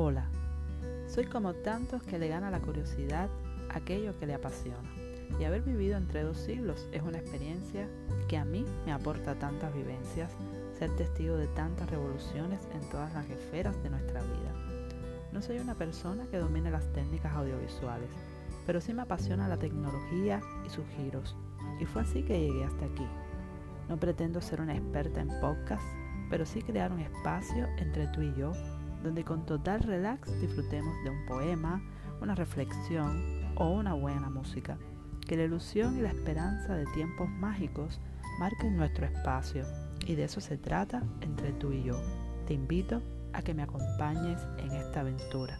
Hola, soy como tantos que le gana la curiosidad aquello que le apasiona. Y haber vivido entre dos siglos es una experiencia que a mí me aporta tantas vivencias, ser testigo de tantas revoluciones en todas las esferas de nuestra vida. No soy una persona que domine las técnicas audiovisuales, pero sí me apasiona la tecnología y sus giros. Y fue así que llegué hasta aquí. No pretendo ser una experta en podcast, pero sí crear un espacio entre tú y yo donde con total relax disfrutemos de un poema, una reflexión o una buena música. Que la ilusión y la esperanza de tiempos mágicos marquen nuestro espacio y de eso se trata entre tú y yo. Te invito a que me acompañes en esta aventura.